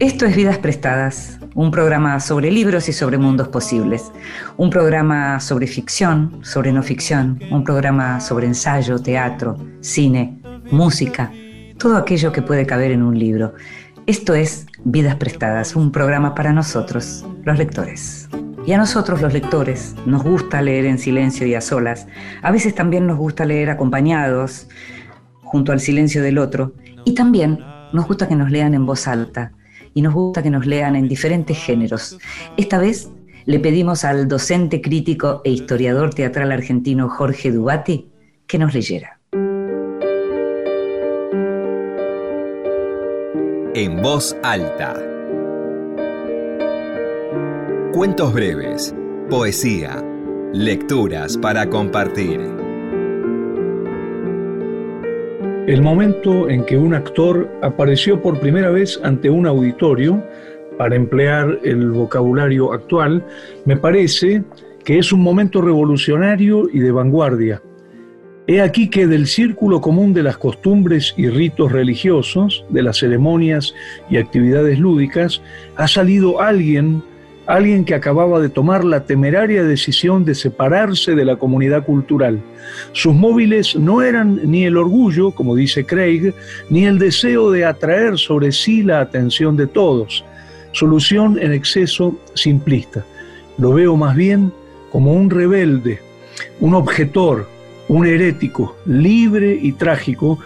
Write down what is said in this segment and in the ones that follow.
Esto es Vidas Prestadas, un programa sobre libros y sobre mundos posibles, un programa sobre ficción, sobre no ficción, un programa sobre ensayo, teatro, cine, música, todo aquello que puede caber en un libro. Esto es Vidas Prestadas, un programa para nosotros, los lectores. Y a nosotros los lectores nos gusta leer en silencio y a solas. A veces también nos gusta leer acompañados, junto al silencio del otro. Y también nos gusta que nos lean en voz alta y nos gusta que nos lean en diferentes géneros. Esta vez le pedimos al docente crítico e historiador teatral argentino Jorge Dubati que nos leyera. En voz alta. Cuentos breves, poesía, lecturas para compartir. El momento en que un actor apareció por primera vez ante un auditorio, para emplear el vocabulario actual, me parece que es un momento revolucionario y de vanguardia. He aquí que del círculo común de las costumbres y ritos religiosos, de las ceremonias y actividades lúdicas, ha salido alguien alguien que acababa de tomar la temeraria decisión de separarse de la comunidad cultural. Sus móviles no eran ni el orgullo, como dice Craig, ni el deseo de atraer sobre sí la atención de todos. Solución en exceso simplista. Lo veo más bien como un rebelde, un objetor, un herético, libre y trágico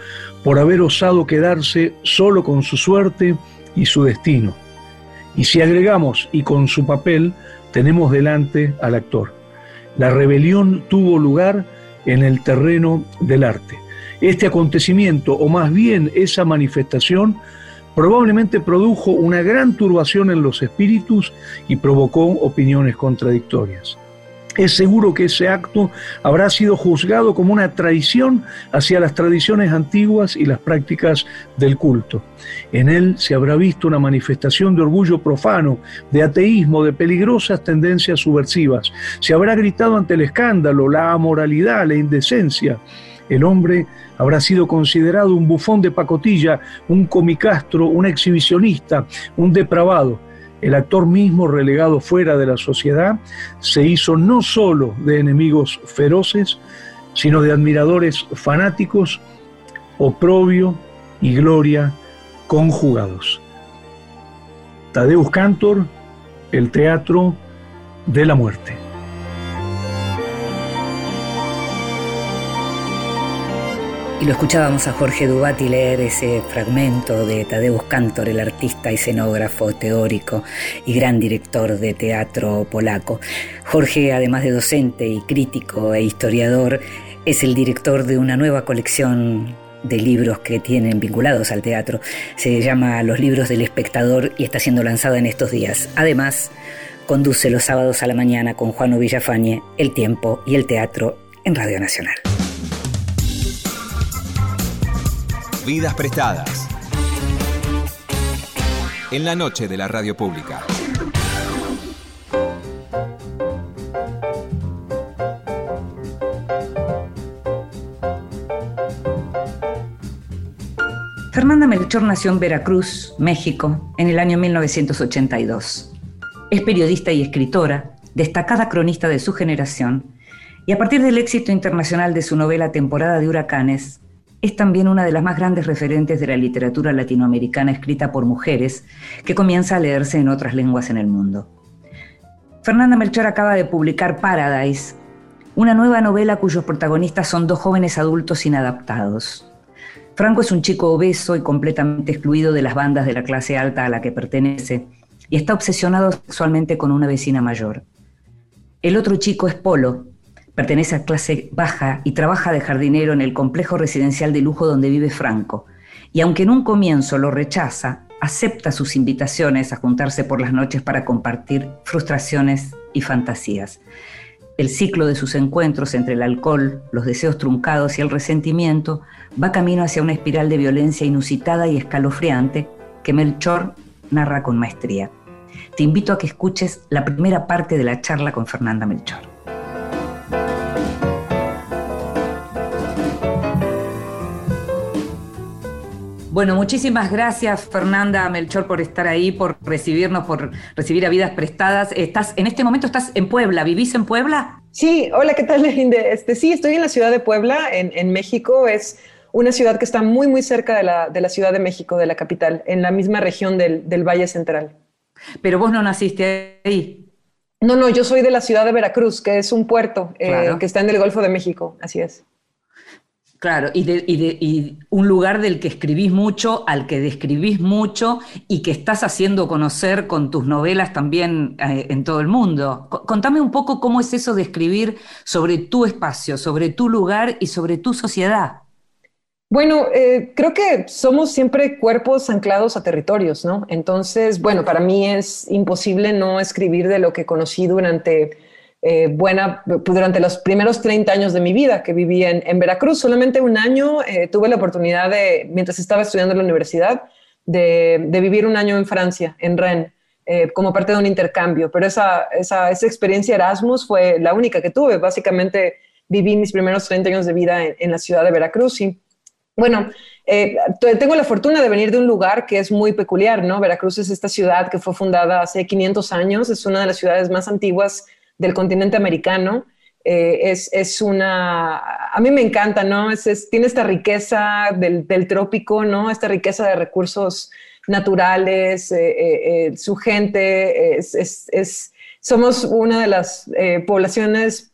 por haber osado quedarse solo con su suerte y su destino. Y si agregamos y con su papel, tenemos delante al actor. La rebelión tuvo lugar en el terreno del arte. Este acontecimiento, o más bien esa manifestación, probablemente produjo una gran turbación en los espíritus y provocó opiniones contradictorias es seguro que ese acto habrá sido juzgado como una traición hacia las tradiciones antiguas y las prácticas del culto. En él se habrá visto una manifestación de orgullo profano, de ateísmo, de peligrosas tendencias subversivas. Se habrá gritado ante el escándalo, la amoralidad, la indecencia. El hombre habrá sido considerado un bufón de pacotilla, un comicastro, un exhibicionista, un depravado el actor mismo relegado fuera de la sociedad se hizo no solo de enemigos feroces, sino de admiradores fanáticos, oprobio y gloria conjugados. Tadeus Cantor, el teatro de la muerte. Y lo escuchábamos a Jorge Dubati leer ese fragmento de Tadeusz Kantor, el artista, escenógrafo, teórico y gran director de teatro polaco. Jorge, además de docente y crítico e historiador, es el director de una nueva colección de libros que tienen vinculados al teatro. Se llama Los libros del espectador y está siendo lanzada en estos días. Además, conduce los sábados a la mañana con Juano Villafañe El tiempo y el teatro en Radio Nacional. Vidas prestadas. En la noche de la radio pública. Fernanda Melchor nació en Veracruz, México, en el año 1982. Es periodista y escritora, destacada cronista de su generación, y a partir del éxito internacional de su novela Temporada de Huracanes, es también una de las más grandes referentes de la literatura latinoamericana escrita por mujeres, que comienza a leerse en otras lenguas en el mundo. Fernanda Melchor acaba de publicar Paradise, una nueva novela cuyos protagonistas son dos jóvenes adultos inadaptados. Franco es un chico obeso y completamente excluido de las bandas de la clase alta a la que pertenece, y está obsesionado sexualmente con una vecina mayor. El otro chico es Polo, Pertenece a clase baja y trabaja de jardinero en el complejo residencial de lujo donde vive Franco. Y aunque en un comienzo lo rechaza, acepta sus invitaciones a juntarse por las noches para compartir frustraciones y fantasías. El ciclo de sus encuentros entre el alcohol, los deseos truncados y el resentimiento va camino hacia una espiral de violencia inusitada y escalofriante que Melchor narra con maestría. Te invito a que escuches la primera parte de la charla con Fernanda Melchor. Bueno, muchísimas gracias Fernanda Melchor por estar ahí, por recibirnos, por recibir a vidas prestadas. Estás, en este momento estás en Puebla, ¿vivís en Puebla? Sí, hola, ¿qué tal, Este, sí, estoy en la ciudad de Puebla, en, México. Es una ciudad que está muy, muy cerca de la, Ciudad de México, de la capital, en la misma región del, Valle Central. Pero vos no naciste ahí. No, no, yo soy de la ciudad de Veracruz, que es un puerto eh, que está en el Golfo de México, así es. Claro, y, de, un lugar del que escribís mucho, al que describís mucho y que estás haciendo conocer con tus novelas también eh, en todo el mundo. contame un poco cómo es eso de escribir sobre tu espacio, sobre tu lugar y sobre tu sociedad. Bueno, eh, creo que somos siempre cuerpos anclados a territorios, ¿no? Entonces, bueno, para mí es imposible no escribir de lo que conocí durante eh, buena pues, durante los primeros 30 años de mi vida que viví en, Veracruz. Solamente un año eh, tuve la oportunidad de, mientras estaba estudiando en la universidad, de, vivir un año en Francia, en Rennes, eh, como parte de un intercambio. Pero esa, esa, esa, experiencia Erasmus fue la única que tuve. Básicamente viví mis primeros 30 años de vida en, la ciudad de Veracruz y bueno, tengo la fortuna de venir de un lugar que es muy peculiar, ¿no? Veracruz es esta ciudad que fue fundada hace 500 años, es una de las ciudades más antiguas del continente americano. Eh, es, es, una, a mí me encanta, ¿no? Es, tiene esta riqueza del, del, trópico, ¿no? Esta riqueza de recursos naturales, eh, eh, su gente, es, es, somos una de las poblaciones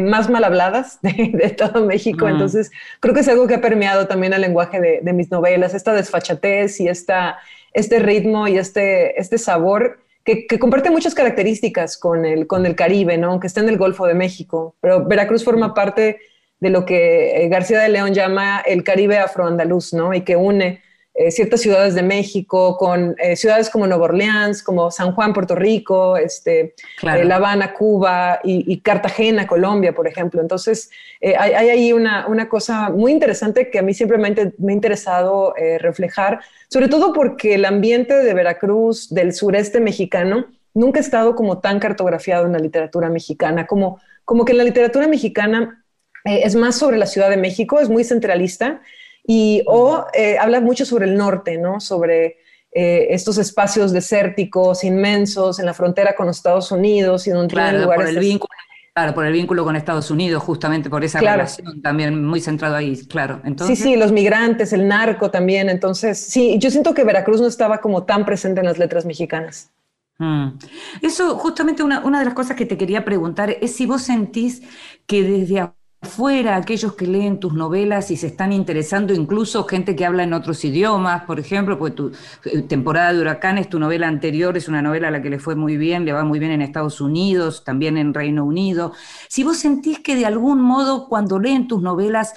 más mal habladas de, todo México, entonces creo que es algo que ha permeado también el lenguaje de, de mis novelas, esta desfachatez y esta, este ritmo y este, este sabor que, comparte muchas características con el, con el Caribe, ¿no? que está en el Golfo de México, pero Veracruz forma parte de lo que eh, García de León llama el Caribe afroandaluz, ¿no? y que une eh, ciertas ciudades de México con eh, ciudades como Nueva Orleans, como San Juan, Puerto Rico, este, La Habana, Cuba y, Cartagena, Colombia, por ejemplo. Entonces, hay, ahí una, una, cosa muy interesante que a mí siempre me ha interesado reflejar sobre todo porque el ambiente de Veracruz, del sureste mexicano, nunca ha estado como tan cartografiado en la literatura mexicana, como, como que la literatura mexicana eh, es más sobre la Ciudad de México, es muy centralista, y o eh, habla mucho sobre el norte, ¿no? Sobre eh, estos espacios desérticos inmensos en la frontera con los Estados Unidos y donde claro, lugares... Por el vínculo Claro, por el vínculo con Estados Unidos, justamente por esa relación también muy centrado ahí, claro. Entonces... Sí, sí, los migrantes, el narco también. Entonces, sí, yo siento que Veracruz no estaba como tan presente en las letras mexicanas. Mm. Eso, justamente una, una de las cosas que te quería preguntar es si vos sentís que desde fuera aquellos que leen tus novelas y se están interesando, incluso gente que habla en otros idiomas, por ejemplo, porque tu eh, temporada de huracanes, tu novela anterior es una novela a la que le fue muy bien, le va muy bien en Estados Unidos, también en Reino Unido. Si vos sentís que de algún modo cuando leen tus novelas,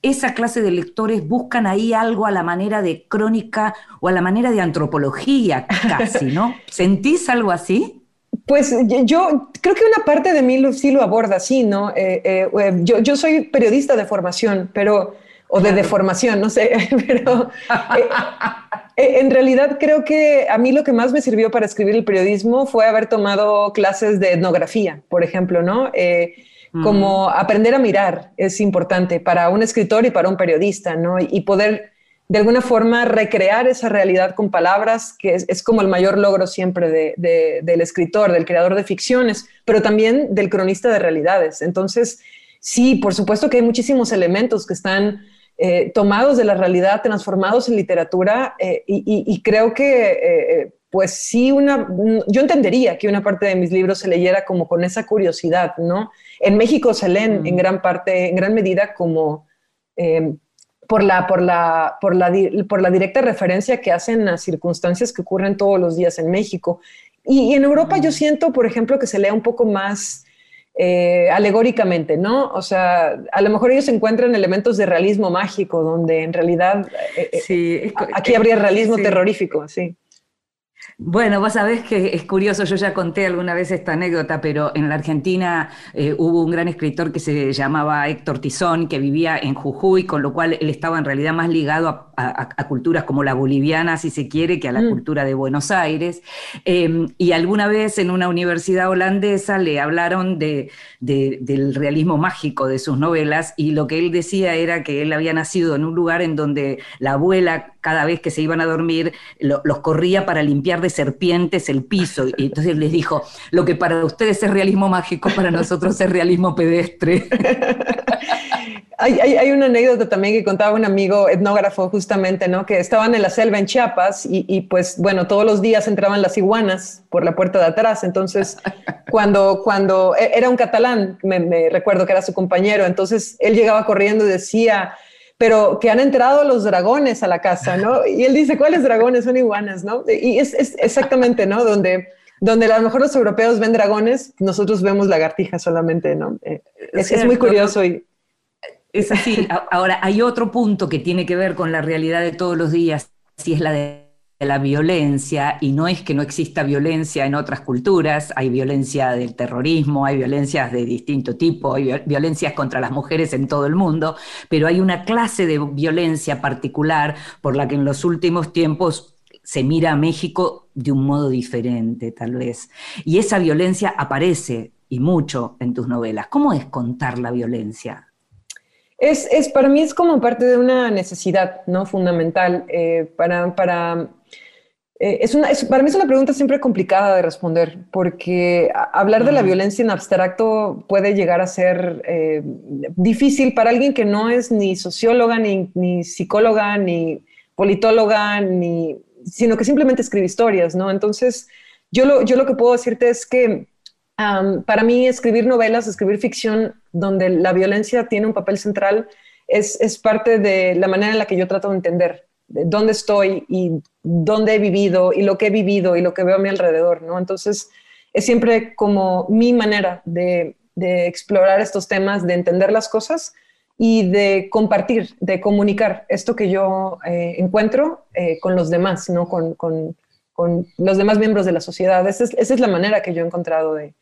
esa clase de lectores buscan ahí algo a la manera de crónica o a la manera de antropología casi, ¿no? ¿Sentís algo así? Pues yo creo que una parte de mí sí lo aborda, sí, ¿no? Eh, eh, eh, yo, yo, soy periodista de formación, pero, o de deformación, no sé, pero en realidad creo que a mí lo que más me sirvió para escribir el periodismo fue haber tomado clases de etnografía, por ejemplo, ¿no? como aprender a mirar es importante para un escritor y para un periodista, ¿no? Y poder de alguna forma recrear esa realidad con palabras, que es, como el mayor logro siempre del escritor, del creador de ficciones, pero también del cronista de realidades. Entonces, sí, por supuesto que hay muchísimos elementos que están eh, tomados de la realidad, transformados en literatura, eh, y, creo que, eh, pues sí, una, yo entendería que una parte de mis libros se leyera como con esa curiosidad, ¿no? En México se leen en gran parte, en gran medida como por la, por, la, por, la, por la directa referencia que hacen a circunstancias que ocurren todos los días en México. Y, en Europa yo siento, por ejemplo, que se lea un poco más eh, alegóricamente, ¿no? O sea, a lo mejor ellos encuentran elementos de realismo mágico, donde en realidad eh, eh, sí, aquí habría realismo terrorífico, sí. Bueno, vos sabés que es curioso, yo ya conté alguna vez esta anécdota, pero en la Argentina eh, hubo un gran escritor que se llamaba Héctor Tizón, que vivía en Jujuy, con lo cual él estaba en realidad más ligado a, culturas como la boliviana, si se quiere, que a la mm. cultura de Buenos Aires. Em, y alguna vez en una universidad holandesa le hablaron de, del realismo mágico de sus novelas y lo que él decía era que él había nacido en un lugar en donde la abuela cada vez que se iban a dormir, los corría para limpiar de serpientes el piso. Y entonces les dijo, lo que para ustedes es realismo mágico, para nosotros es realismo pedestre. Hay, una anécdota también que contaba un amigo etnógrafo justamente, ¿no? Que estaban en la selva en Chiapas y, pues bueno, todos los días entraban las iguanas por la puerta de atrás. Entonces, cuando, cuando e, era un catalán, me, recuerdo que era su compañero, entonces él llegaba corriendo y decía, pero que han entrado los dragones a la casa, ¿no? Y él dice, ¿cuáles dragones? Son iguanas, ¿no? Y es, exactamente, ¿no? Donde donde a lo mejor los europeos ven dragones, nosotros vemos lagartijas solamente, ¿no? Eh, es, es, muy curioso y es así. Ahora, hay otro punto que tiene que ver con la realidad de todos los días, si es la de la violencia, y no es que no exista violencia en otras culturas, hay violencia del terrorismo, hay violencias de distinto tipo, hay violencias contra las mujeres en todo el mundo, pero hay una clase de violencia particular por la que en los últimos tiempos se mira a México de un modo diferente, tal vez. Y esa violencia aparece, y mucho, en tus novelas. ¿Cómo es contar la violencia? Es, es, para mí es como parte de una necesidad ¿no? fundamental. Eh, para, para, eh, es una, para mí es una pregunta siempre complicada de responder, porque hablar de la violencia en abstracto puede llegar a ser eh, difícil para alguien que no es ni socióloga, ni, ni psicóloga, ni politóloga, ni, sino que simplemente escribe historias. ¿no? Entonces, yo lo, yo lo que puedo decirte es que para mí escribir novelas, escribir ficción donde la violencia tiene un papel central es, es, parte de la manera en la que yo trato de entender dónde estoy y dónde he vivido y lo que he vivido y lo que veo a mi alrededor, ¿no? Entonces, es siempre como mi manera de, explorar estos temas, de entender las cosas y de compartir, de comunicar esto que yo eh, encuentro eh, con los demás, ¿no? Con, los demás miembros de la sociedad. Esa es, la manera que yo he encontrado de,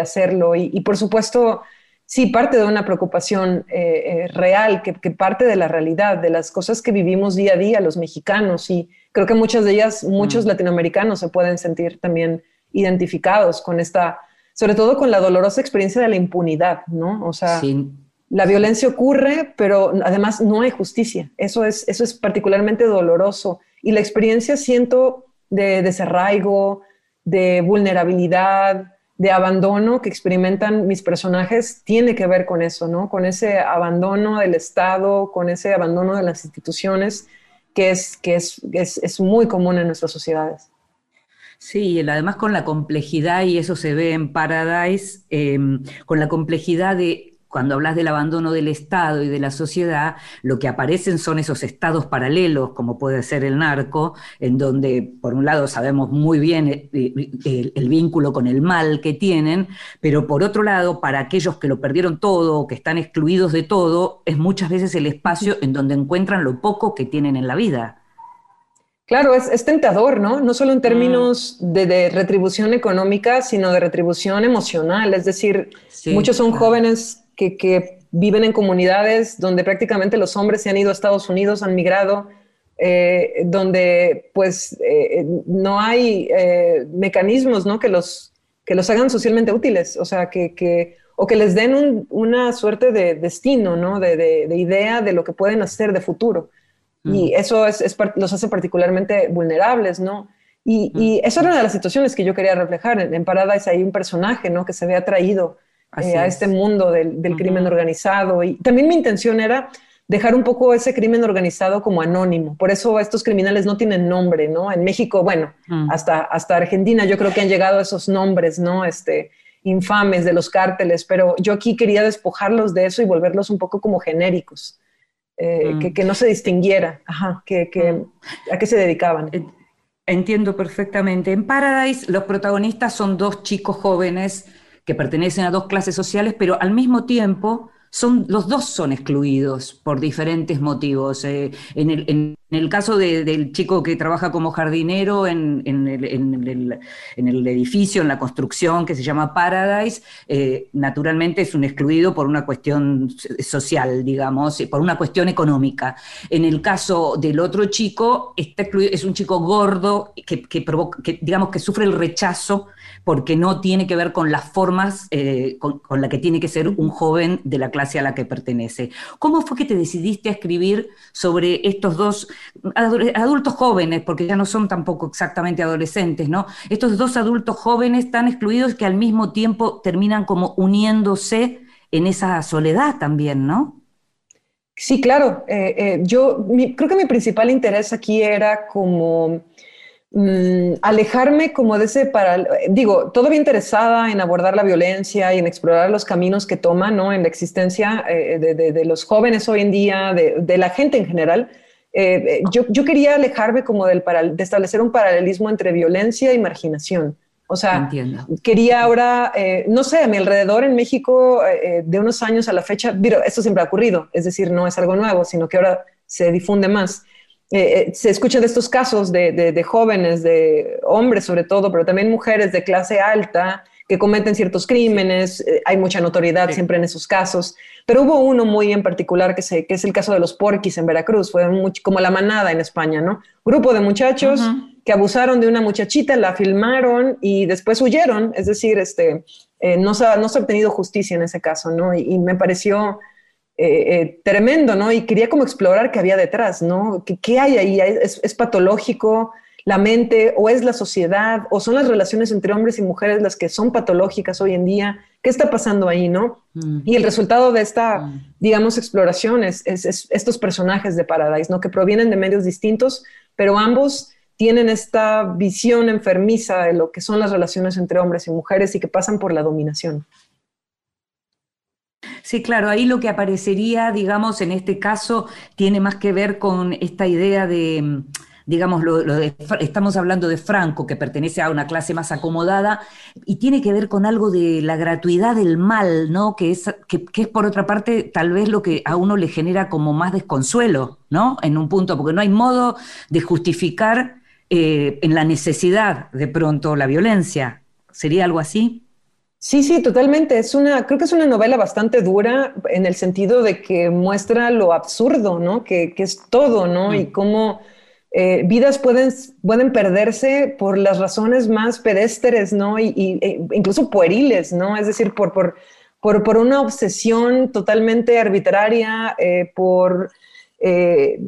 hacerlo. Y, por supuesto, sí, parte de una preocupación eh, real, que, parte de la realidad, de las cosas que vivimos día a día los mexicanos. Y creo que muchas de ellas, muchos mm. latinoamericanos se pueden sentir también identificados con esta, sobre todo con la dolorosa experiencia de la impunidad, ¿no? O sea, la violencia ocurre, pero además no hay justicia. Eso es, eso es particularmente doloroso. Y la experiencia, siento, de desarraigo, de vulnerabilidad, de abandono que experimentan mis personajes tiene que ver con eso, ¿no? Con ese abandono del Estado, con ese abandono de las instituciones que es, que es, es, muy común en nuestras sociedades. Sí, además con la complejidad, y eso se ve en Paradise, eh, con la complejidad de cuando hablas del abandono del Estado y de la sociedad, lo que aparecen son esos estados paralelos, como puede ser el narco, en donde, por un lado, sabemos muy bien eh, eh, el, vínculo con el mal que tienen, pero por otro lado, para aquellos que lo perdieron todo, que están excluidos de todo, es muchas veces el espacio en donde encuentran lo poco que tienen en la vida. Claro, es, tentador, ¿no? No solo en términos mm. de, retribución económica, sino de retribución emocional. Es decir, muchos son jóvenes que, viven en comunidades donde prácticamente los hombres se han ido a Estados Unidos, han migrado, eh, donde pues eh, no hay eh, mecanismos ¿no? que, los, que los hagan socialmente útiles, o sea, que, o que les den una suerte de destino, ¿no? de, idea de lo que pueden hacer de futuro. Y mm. eso es, los hace particularmente vulnerables, ¿no? Y, mm. y, eso era una de las situaciones que yo quería reflejar. En, en Paradise hay un personaje, ¿no? Que se ve atraído eh, a este mundo del, crimen organizado. Y también mi intención era dejar un poco ese crimen organizado como anónimo. Por eso estos criminales no tienen nombre, ¿no? En México, bueno, mm. hasta, hasta Argentina yo creo que han llegado esos nombres, ¿no? Este, infames de los cárteles, pero yo aquí quería despojarlos de eso y volverlos un poco como genéricos, eh, mm. que, no se distinguiera, Ajá, que, mm. a qué se dedicaban. Entiendo perfectamente. En Paradise los protagonistas son dos chicos jóvenes que pertenecen a dos clases sociales, pero al mismo tiempo son, los dos son excluidos por diferentes motivos. Eh, en, el, el, caso del chico que trabaja como jardinero en, el, en, edificio, en la construcción que se llama Paradise, eh, naturalmente es un excluido por una cuestión social, digamos, por una cuestión económica. En el caso del otro chico, es un chico gordo que, provoca, digamos que sufre el rechazo porque no tiene que ver con las formas eh, con, la que tiene que ser un joven de la clase a la que pertenece. ¿Cómo fue que te decidiste a escribir sobre estos dos adultos jóvenes, porque ya no son tampoco exactamente adolescentes, ¿no? Estos dos adultos jóvenes tan excluidos que al mismo tiempo terminan como uniéndose en esa soledad también, ¿no? Sí, claro. Eh, eh, yo creo que mi principal interés aquí era como Mm, alejarme como de ese para, digo, todavía interesada en abordar la violencia y en explorar los caminos que toma, ¿no? En la existencia eh, de, los jóvenes hoy en día, de, la gente en general. Eh, yo, yo, quería alejarme como del de establecer un paralelismo entre violencia y marginación. O sea, quería ahora, eh, no sé, a mi alrededor en México, de unos años a la fecha, esto siempre ha ocurrido, es decir, no es algo nuevo, sino que ahora se difunde más. Eh, eh, se escucha de estos casos de, jóvenes, de hombres sobre todo, pero también mujeres de clase alta que cometen ciertos crímenes, eh, hay mucha notoriedad siempre en esos casos, pero hubo uno muy en particular que, que es el caso de los porquis en Veracruz, fue como la manada en España, ¿no? Grupo de muchachos que abusaron de una muchachita, la filmaron y después huyeron, es decir, este, no, se ha, no se ha obtenido justicia en ese caso, ¿no? y me pareció eh, eh, tremendo, ¿no? Y quería como explorar qué había detrás, ¿no? ¿Qué, hay ahí? ¿Es, patológico la mente o es la sociedad o son las relaciones entre hombres y mujeres las que son patológicas hoy en día? ¿Qué está pasando ahí, no? Mm. Y el resultado de esta, mm. digamos, exploración es, estos personajes de Paradise, ¿no? Que provienen de medios distintos, pero ambos tienen esta visión enfermiza de lo que son las relaciones entre hombres y mujeres y que pasan por la dominación. Sí, claro, ahí lo que aparecería, digamos, en este caso, tiene más que ver con esta idea de, digamos, lo, de, estamos hablando de Franco, que pertenece a una clase más acomodada, y tiene que ver con algo de la gratuidad del mal, ¿no? Que es, que, es por otra parte tal vez lo que a uno le genera como más desconsuelo, ¿no? En un punto, porque no hay modo de justificar eh, en la necesidad de pronto la violencia. ¿Sería algo así? Sí, sí, totalmente. Es una, creo que es una novela bastante dura en el sentido de que muestra lo absurdo, ¿no? Que, es todo, ¿no? Y mm. cómo eh, vidas pueden, pueden perderse por las razones más pedestres, ¿no? Y, e incluso pueriles, ¿no? Es decir, por, por, por, una obsesión totalmente arbitraria, eh, por eh,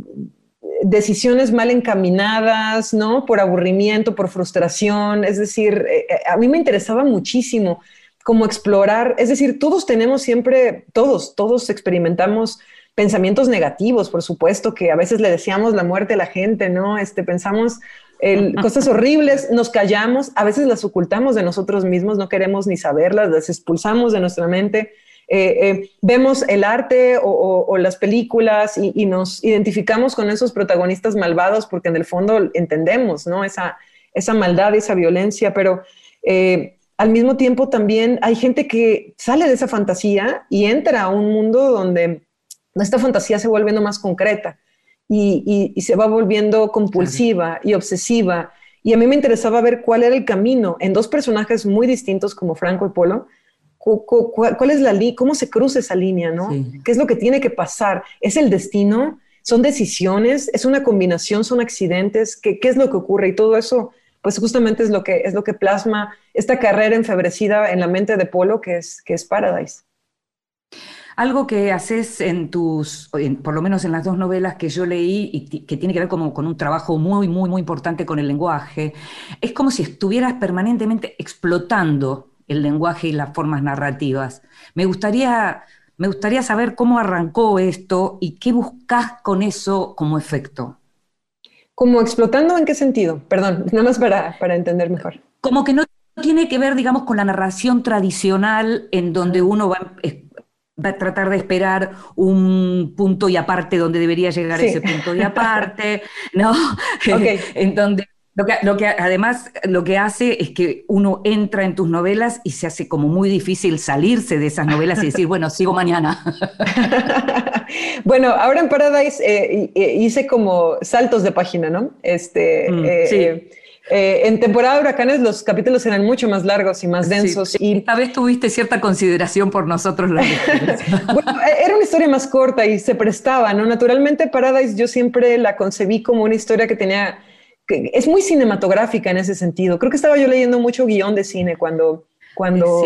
decisiones mal encaminadas, ¿no? Por aburrimiento, por frustración. Es decir, a mí me interesaba muchísimo como explorar, es decir, todos tenemos siempre, todos, todos experimentamos pensamientos negativos, por supuesto, que a veces le deseamos la muerte a la gente, ¿no? Este, pensamos cosas horribles, nos callamos, a veces las ocultamos de nosotros mismos, no queremos ni saberlas, las expulsamos de nuestra mente. Eh, eh, vemos el arte o, las películas y, nos identificamos con esos protagonistas malvados porque en el fondo entendemos, ¿no? Esa, esa maldad, esa violencia, pero eh, al mismo tiempo también hay gente que sale de esa fantasía y entra a un mundo donde esta fantasía se va volviendo más concreta y, se va volviendo compulsiva y obsesiva. Y a mí me interesaba ver cuál era el camino en dos personajes muy distintos como Franco y Polo. ¿Cuál, es la línea? ¿Cómo se cruza esa línea? ¿no? ¿Qué es lo que tiene que pasar? ¿Es el destino? ¿Son decisiones? ¿Es una combinación? ¿Son accidentes? ¿Qué, qué es lo que ocurre? Y todo eso pues justamente es lo que, es lo que plasma esta carrera enfebrecida en la mente de Polo, que es, que es Paradise. Algo que haces en tus, por lo menos en las dos novelas que yo leí y que tiene que ver como con un trabajo muy, muy, muy importante con el lenguaje, es como si estuvieras permanentemente explotando el lenguaje y las formas narrativas. Me gustaría, me gustaría saber cómo arrancó esto y qué buscas con eso como efecto. ¿Como explotando en qué sentido? Perdón, nada más para, para entender mejor. Como que no tiene que ver, digamos, con la narración tradicional en donde uno va, a tratar de esperar un punto y aparte donde debería llegar ese punto y aparte, ¿no? en donde lo que, además lo que hace es que uno entra en tus novelas y se hace como muy difícil salirse de esas novelas y decir, bueno, sigo mañana. bueno, ahora en Paradise eh, hice como saltos de página, ¿no? Este, mm, eh, eh, en temporada de huracanes los capítulos eran mucho más largos y más densos. Y esta vez tuviste cierta consideración por nosotros los Bueno, era una historia más corta y se prestaba, ¿no? Naturalmente Paradise yo siempre la concebí como una historia que tenía es muy cinematográfica en ese sentido. Creo que estaba yo leyendo mucho guion de cine cuando, cuando,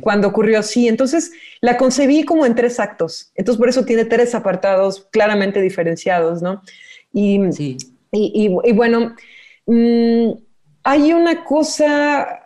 cuando ocurrió así. Entonces la concebí como en tres actos. Entonces por eso tiene tres apartados claramente diferenciados, ¿no? Y, y, bueno, mm, hay una cosa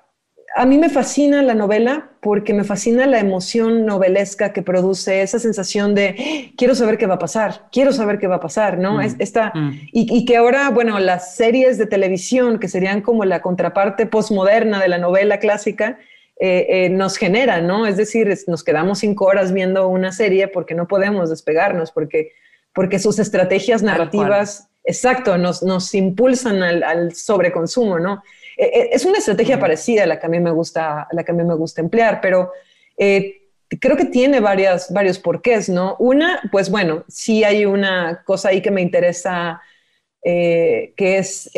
a mí me fascina la novela porque me fascina la emoción novelesca que produce esa sensación de quiero saber qué va a pasar, quiero saber qué va a pasar, ¿no? Mm, esta, mm. y, que ahora, bueno, las series de televisión, que serían como la contraparte postmoderna de la novela clásica, eh, eh, nos generan, ¿no? Es decir, nos quedamos cinco horas viendo una serie porque no podemos despegarnos, porque, porque sus estrategias narrativas, exacto, nos, nos impulsan al, al sobreconsumo, ¿no? Eh, eh, es una estrategia parecida a la que a mí me gusta, la que a mí me gusta emplear, pero eh, creo que tiene varias, varios porqués, ¿no? Una, pues bueno, sí hay una cosa ahí que me interesa, que es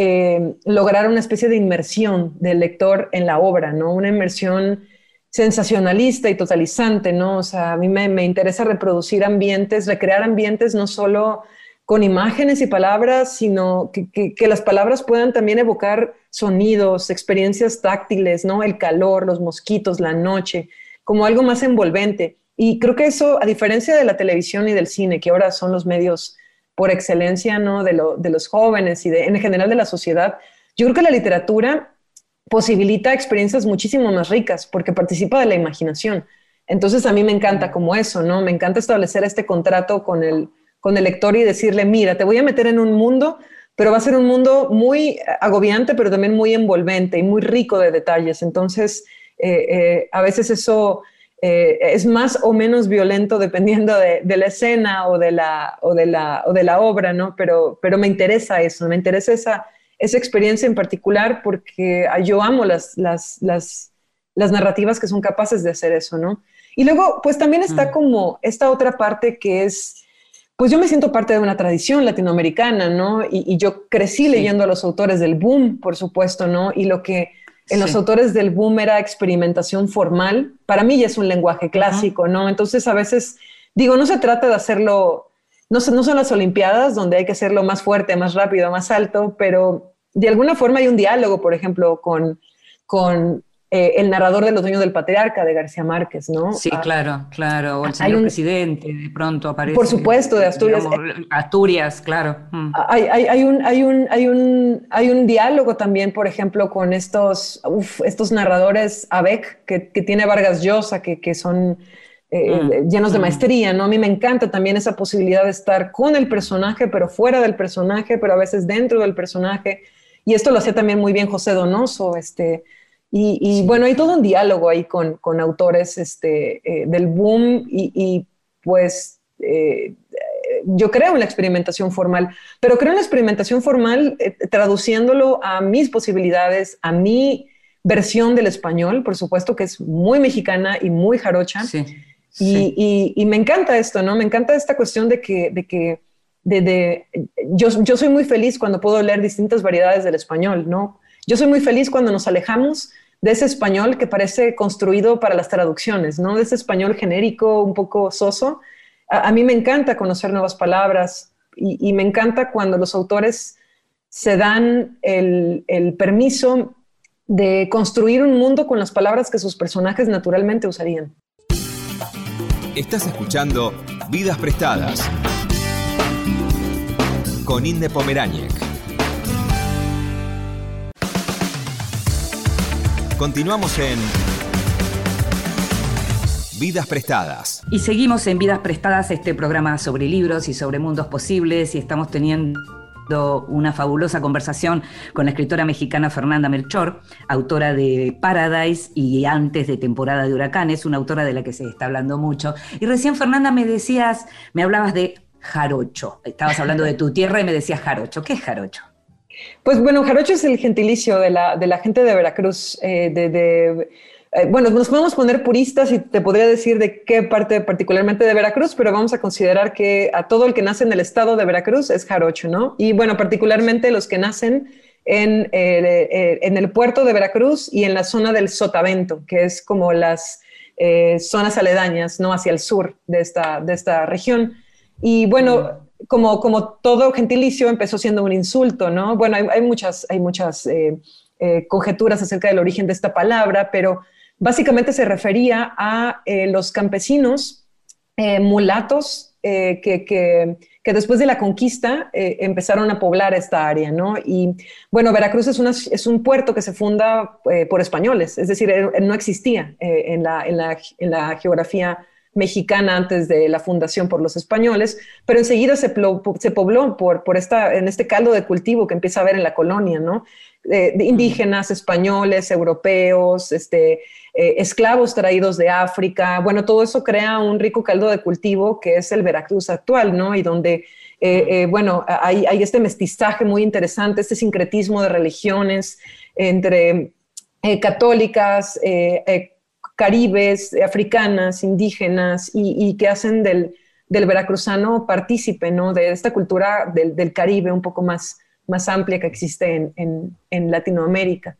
lograr una especie de inmersión del lector en la obra, ¿no? Una inmersión sensacionalista y totalizante, ¿no? O sea, a mí me, me interesa reproducir ambientes, recrear ambientes no solo con imágenes y palabras, sino que, las palabras puedan también evocar sonidos, experiencias táctiles, ¿no? El calor, los mosquitos, la noche, como algo más envolvente. Y creo que eso, a diferencia de la televisión y del cine, que ahora son los medios por excelencia, ¿no? De, de los jóvenes y de, en general de la sociedad, yo creo que la literatura posibilita experiencias muchísimo más ricas porque participa de la imaginación. Entonces a mí me encanta como eso, ¿no? Me encanta establecer este contrato con el, con el lector y decirle, mira, te voy a meter en un mundo, pero va a ser un mundo muy agobiante, pero también muy envolvente y muy rico de detalles. Entonces, eh, eh, a veces eso eh, es más o menos violento dependiendo de, la escena o de la, o de la, o de la obra, ¿no? Pero, pero me interesa eso, me interesa esa, esa experiencia en particular porque yo amo las, las, las, las narrativas que son capaces de hacer eso, ¿no? Y luego, pues también está mm. como esta otra parte que es pues yo me siento parte de una tradición latinoamericana, ¿no? Y, yo crecí leyendo a los autores del boom, por supuesto, ¿no? Y lo que en los autores del boom era experimentación formal, para mí ya es un lenguaje clásico, ¿no? Entonces a veces digo, no se trata de hacerlo, no, no son las Olimpiadas donde hay que hacerlo más fuerte, más rápido, más alto, pero de alguna forma hay un diálogo, por ejemplo, con, con eh, el narrador de Los Dueños del Patriarca de García Márquez, ¿no? Sí, ah, claro, claro. O el señor presidente, de pronto aparece. Por supuesto, de Asturias. Asturias, claro. Mm. Hay, hay, hay, un, hay, un, hay, un, hay un diálogo también, por ejemplo, con estos, estos narradores ABEC que, que, tiene Vargas Llosa, que, que son eh, mm, llenos de mm. maestría, ¿no? A mí me encanta también esa posibilidad de estar con el personaje, pero fuera del personaje, pero a veces dentro del personaje. Y esto lo hacía también muy bien José Donoso, este y, bueno, hay todo un diálogo ahí con, con autores este, eh, del boom y, pues eh, yo creo en la experimentación formal, pero creo en la experimentación formal eh, traduciéndolo a mis posibilidades, a mi versión del español, por supuesto que es muy mexicana y muy jarocha. Sí, y, y, me encanta esto, ¿no? Me encanta esta cuestión de que, de que de, de, yo, yo soy muy feliz cuando puedo leer distintas variedades del español, ¿no? Yo soy muy feliz cuando nos alejamos de ese español que parece construido para las traducciones, ¿no? De ese español genérico, un poco soso. A, mí me encanta conocer nuevas palabras y, me encanta cuando los autores se dan el, el permiso de construir un mundo con las palabras que sus personajes naturalmente usarían. Estás escuchando Vidas Prestadas con Inde Pomeráñez. Continuamos en Vidas Prestadas. Y seguimos en Vidas Prestadas, este programa sobre libros y sobre mundos posibles, y estamos teniendo una fabulosa conversación con la escritora mexicana Fernanda Melchor, autora de Paradise y antes de Temporada de Huracanes, una autora de la que se está hablando mucho. Y recién, Fernanda, me decías, me hablabas de jarocho. Estabas hablando de tu tierra y me decías jarocho. ¿Qué es jarocho? Pues bueno, jarocho es el gentilicio de la, de la gente de Veracruz. Eh, eh, bueno, nos podemos poner puristas y te podría decir de qué parte particularmente de Veracruz, pero vamos a considerar que a todo el que nace en el estado de Veracruz es jarocho, ¿no? Y bueno, particularmente los que nacen en, eh, en el puerto de Veracruz y en la zona del Sotavento, que es como las zonas aledañas, ¿no? Hacia el sur de esta, de esta región. Y bueno, como, como todo gentilicio empezó siendo un insulto, ¿no? Bueno, hay, muchas, hay muchas eh, eh, conjeturas acerca del origen de esta palabra, pero básicamente se refería a eh, los campesinos mulatos que, que después de la conquista empezaron a poblar esta área, ¿no? Y bueno, Veracruz es, una, es un puerto que se funda por españoles, es decir, no existía en la, en, la, en, la, geografía mexicana antes de la fundación por los españoles, pero enseguida se, se pobló por, por esta, en este caldo de cultivo que empieza a haber en la colonia, ¿no? de indígenas, españoles, europeos, este, eh, esclavos traídos de África. Bueno, todo eso crea un rico caldo de cultivo que es el Veracruz actual, ¿no? Y donde, eh, eh, bueno, hay, hay, este mestizaje muy interesante, este sincretismo de religiones entre católicas, caribes, africanas, indígenas, y, que hacen del, del, veracruzano partícipe, ¿no? De esta cultura del, del Caribe un poco más más amplia que existe en, Latinoamérica.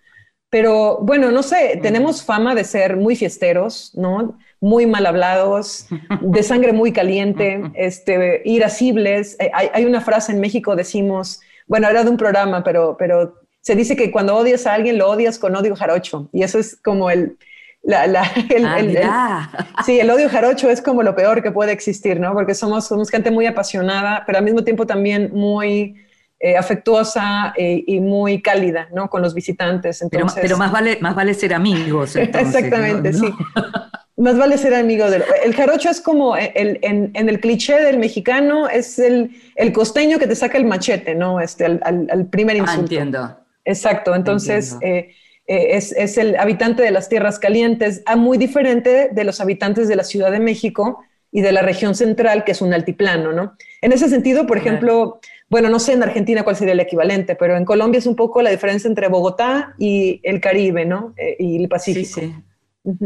Pero bueno, no sé, tenemos fama de ser muy fiesteros, ¿no? Muy mal hablados, de sangre muy caliente, este, irascibles. Eh, hay, una frase en México, decimos, bueno, era de un programa, pero, pero se dice que cuando odias a alguien lo odias con odio jarocho. Y eso es como el, ah, sí, el odio jarocho es como lo peor que puede existir, ¿no? Porque somos, somos gente muy apasionada, pero al mismo tiempo también muy eh, afectuosa eh, y muy cálida, ¿no? Con los visitantes. Entonces, pero, más, vale, más vale ser amigos. Exactamente, sí. más vale ser amigo del... El jarocho es como, el, en, el cliché del mexicano, es el, el, costeño que te saca el machete, ¿no? Este, al, al, primer ah, insulto. entiendo. Exacto, entonces... Eh, es, es, el habitante de las tierras calientes, ah, muy diferente de los habitantes de la Ciudad de México y de la región central, que es un altiplano, ¿no? En ese sentido, por ejemplo, bueno, no sé en Argentina cuál sería el equivalente, pero en Colombia es un poco la diferencia entre Bogotá y el Caribe, ¿no? Eh, y el Pacífico. Sí, sí.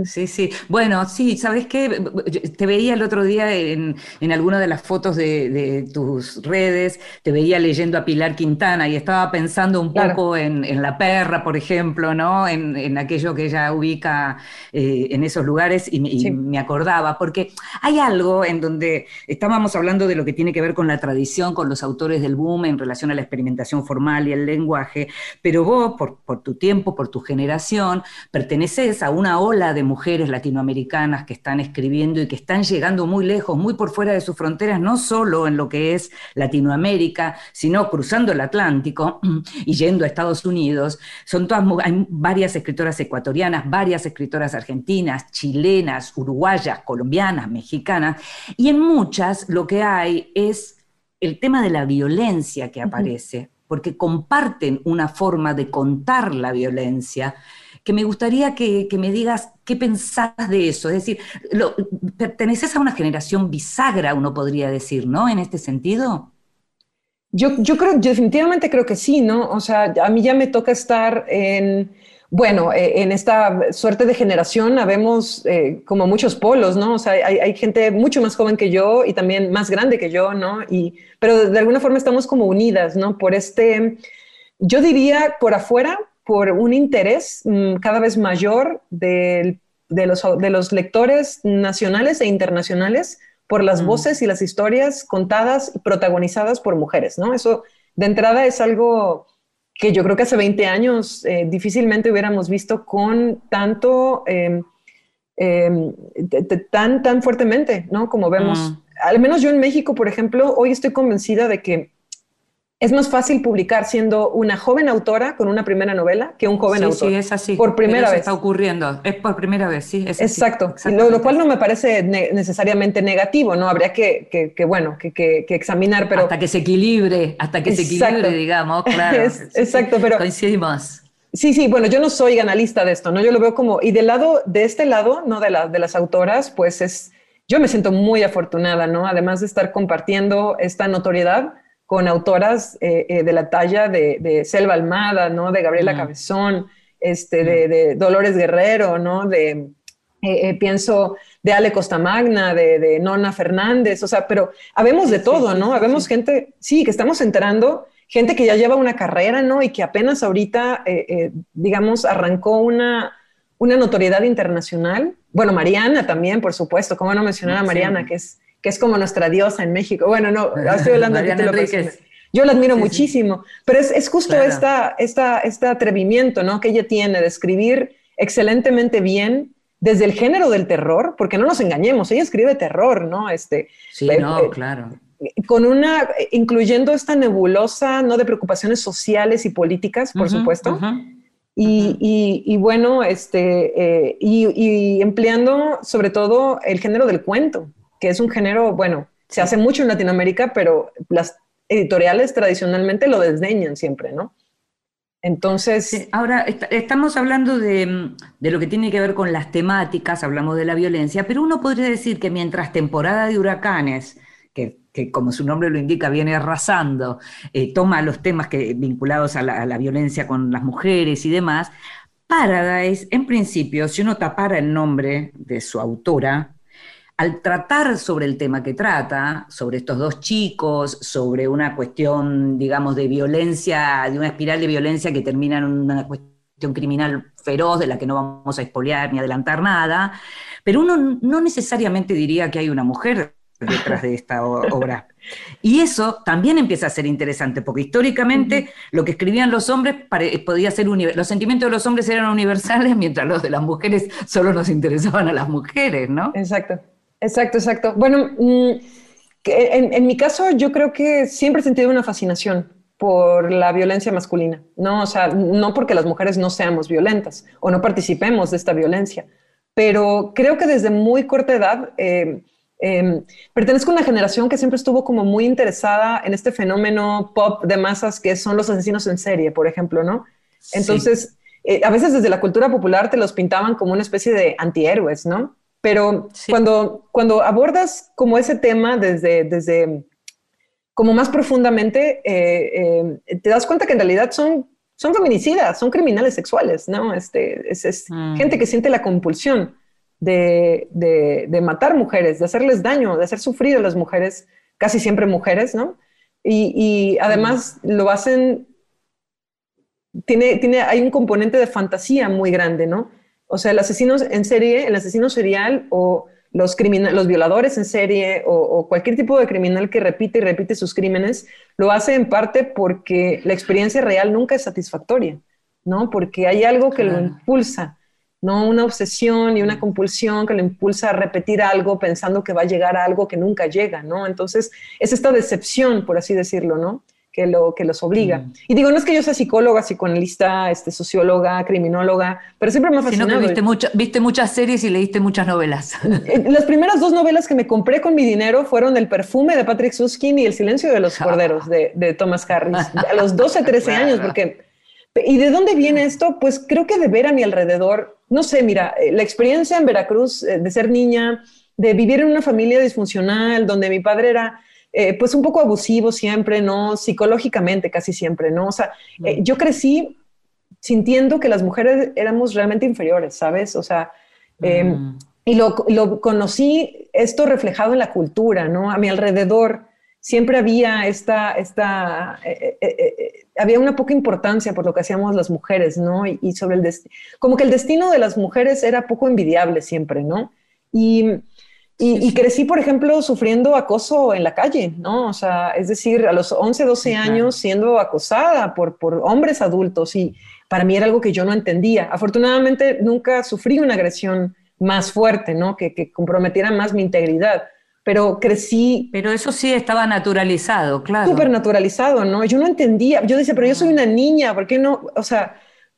Sí, sí. Bueno, sí, ¿sabes qué? Te veía el otro día en, en alguna de las fotos de, tus redes, te veía leyendo a Pilar Quintana y estaba pensando un poco en, La Perra, por ejemplo, ¿no? En, aquello que ella ubica eh, en esos lugares y, me acordaba, porque hay algo en donde estábamos hablando de lo que tiene que ver con la tradición, con los autores del boom en relación a la experimentación formal y el lenguaje, pero vos, por, por tu tiempo, por tu generación, perteneces a una ola de mujeres latinoamericanas que están escribiendo y que están llegando muy lejos, muy por fuera de sus fronteras, no solo en lo que es Latinoamérica, sino cruzando el Atlántico y yendo a Estados Unidos. Son todas, hay varias escritoras ecuatorianas, varias escritoras argentinas, chilenas, uruguayas, colombianas, mexicanas, y en muchas lo que hay es el tema de la violencia que aparece, porque comparten una forma de contar la violencia que me gustaría que, me digas qué pensás de eso. Es decir, perteneces a una generación bisagra, uno podría decir, ¿no? En este sentido. Yo, yo creo, definitivamente creo que sí, ¿no? O sea, a mí ya me toca estar en, bueno, eh, en esta suerte de generación habemos eh, como muchos polos, ¿no? O sea, hay, hay, gente mucho más joven que yo y también más grande que yo, ¿no? Y, pero de alguna forma estamos como unidas, ¿no? Por este, yo diría por afuera, por un interés mm, cada vez mayor de, los, de, los, lectores nacionales e internacionales por las mm. voces y las historias contadas y protagonizadas por mujeres, ¿no? Eso de entrada es algo que yo creo que hace 20 años eh, difícilmente hubiéramos visto con tanto, em, em, tan, tan fuertemente, ¿no? Como vemos, mm. al menos yo en México, por ejemplo, hoy estoy convencida de que es más fácil publicar siendo una joven autora con una primera novela que un joven autor. Sí, es así. Por primera vez. está ocurriendo. Es por primera vez, sí. Es Exacto. Lo, cual no me parece necesariamente negativo, ¿no? Habría que, que, bueno, que, que, examinar, pero... Hasta que se equilibre, hasta que se equilibre, digamos, claro. exacto, pero... Coincidimos. Sí, sí, bueno, yo no soy analista de esto, ¿no? Yo lo veo como, y del lado, de este lado, ¿no? De, la, de las autoras, pues es, yo me siento muy afortunada, ¿no? Además de estar compartiendo esta notoriedad, con autoras eh, eh, de la talla de, Selva Almada, ¿no? De Gabriela Cabezón, este, de, Dolores Guerrero, ¿no? De, eh, pienso, de Ale Costamagna, de, de Nona Fernández, o sea, pero habemos de todo, ¿no? habemos gente, sí, que estamos enterando, gente que ya lleva una carrera, ¿no? Y que apenas ahorita, digamos, arrancó una, una notoriedad internacional. Bueno, Mariana también, por supuesto, ¿cómo no mencionar a Mariana, que es que es como nuestra diosa en México. Bueno, no, estoy hablando de título Yo la admiro muchísimo, pero es, es justo esta, esta, este atrevimiento ¿no? que ella tiene de escribir excelentemente bien desde el género del terror, porque no nos engañemos, ella escribe terror, ¿no? Este, sí, no, eh, claro. con una, incluyendo esta nebulosa, ¿no? De preocupaciones sociales y políticas, por supuesto. y, bueno, este, eh, y, empleando sobre todo el género del cuento, que es un género, bueno, se hace mucho en Latinoamérica, pero las editoriales tradicionalmente lo desdeñan siempre, ¿no? Entonces... ahora, estamos hablando de, de, lo que tiene que ver con las temáticas, hablamos de la violencia, pero uno podría decir que mientras temporada de huracanes que, como su nombre lo indica, viene arrasando, eh, toma los temas que, vinculados a la, violencia con las mujeres y demás, Paradise, en principio, si uno tapara el nombre de su autora, al tratar sobre el tema que trata, sobre estos dos chicos, sobre una cuestión, digamos, de violencia, de una espiral de violencia que termina en una cuestión criminal feroz de la que no vamos a expoliar ni adelantar nada, pero uno no necesariamente diría que hay una mujer detrás de esta obra. Y eso también empieza a ser interesante, porque históricamente lo que escribían los hombres podía ser los sentimientos de los hombres eran universales, mientras los de las mujeres solo nos interesaban a las mujeres, ¿no? Exacto, exacto, exacto. Bueno, mm, en, en mi caso yo creo que siempre he sentido una fascinación por la violencia masculina, ¿no? O sea, no porque las mujeres no seamos violentas o no participemos de esta violencia, pero creo que desde muy corta edad... Eh, eh, pertenezco a una generación que siempre estuvo como muy interesada en este fenómeno pop de masas que son los asesinos en serie, por ejemplo, ¿no? Entonces, eh, a veces desde la cultura popular te los pintaban como una especie de antihéroes, ¿no? Pero cuando, cuando abordas como ese tema desde, desde como más profundamente, eh, te das cuenta que en realidad son, son feminicidas, son criminales sexuales, ¿no? Este, es, mm. gente que siente la compulsión de, matar mujeres, de hacerles daño, de hacer sufrir a las mujeres, casi siempre mujeres, ¿no? Y, además lo hacen, tiene, tiene, hay un componente de fantasía muy grande, ¿no? O sea, el asesino en serie, el asesino serial o los, los violadores en serie o, cualquier tipo de criminal que repite y repite sus crímenes, lo hace en parte porque la experiencia real nunca es satisfactoria, ¿no? Porque hay algo que lo impulsa ¿no? Una obsesión y una compulsión que lo impulsa a repetir algo pensando que va a llegar a algo que nunca llega, ¿no? Entonces, es esta decepción, por así decirlo, ¿no? Que, lo, que los obliga. Mm. Y digo, no es que yo sea psicóloga, psicoanalista, este, socióloga, criminóloga, pero siempre me ha fascinado. Sino que viste, viste muchas series y leíste muchas novelas. Eh, las primeras dos novelas que me compré con mi dinero fueron El perfume de Patrick Suskin y El silencio de los corderos de, de Thomas Harris, a los 12, 13 años, porque... ¿Y de dónde viene esto? Pues creo que de ver a mi alrededor no sé, mira, eh, la experiencia en Veracruz eh, de ser niña, de vivir en una familia disfuncional, donde mi padre era eh, pues un poco abusivo siempre, ¿no? Psicológicamente casi siempre, ¿no? O sea, yo crecí sintiendo que las mujeres éramos realmente inferiores, ¿sabes? O sea, em, y lo, lo, conocí esto reflejado en la cultura, ¿no? A mi alrededor siempre había esta, esta eh, eh, eh, había una poca importancia por lo que hacíamos las mujeres, ¿no? Y, sobre el destino, como que el destino de las mujeres era poco envidiable siempre, ¿no? Y, y, crecí, por ejemplo, sufriendo acoso en la calle, ¿no? O sea, es decir, a los 11, 12 años siendo acosada por, por hombres adultos y para mí era algo que yo no entendía. Afortunadamente nunca sufrí una agresión más fuerte, ¿no? Que, que comprometiera más mi integridad pero crecí. Pero eso sí estaba naturalizado, claro. Súper naturalizado, ¿no? Yo no entendía, yo decía, pero yo soy una niña, ¿por qué no? O sea,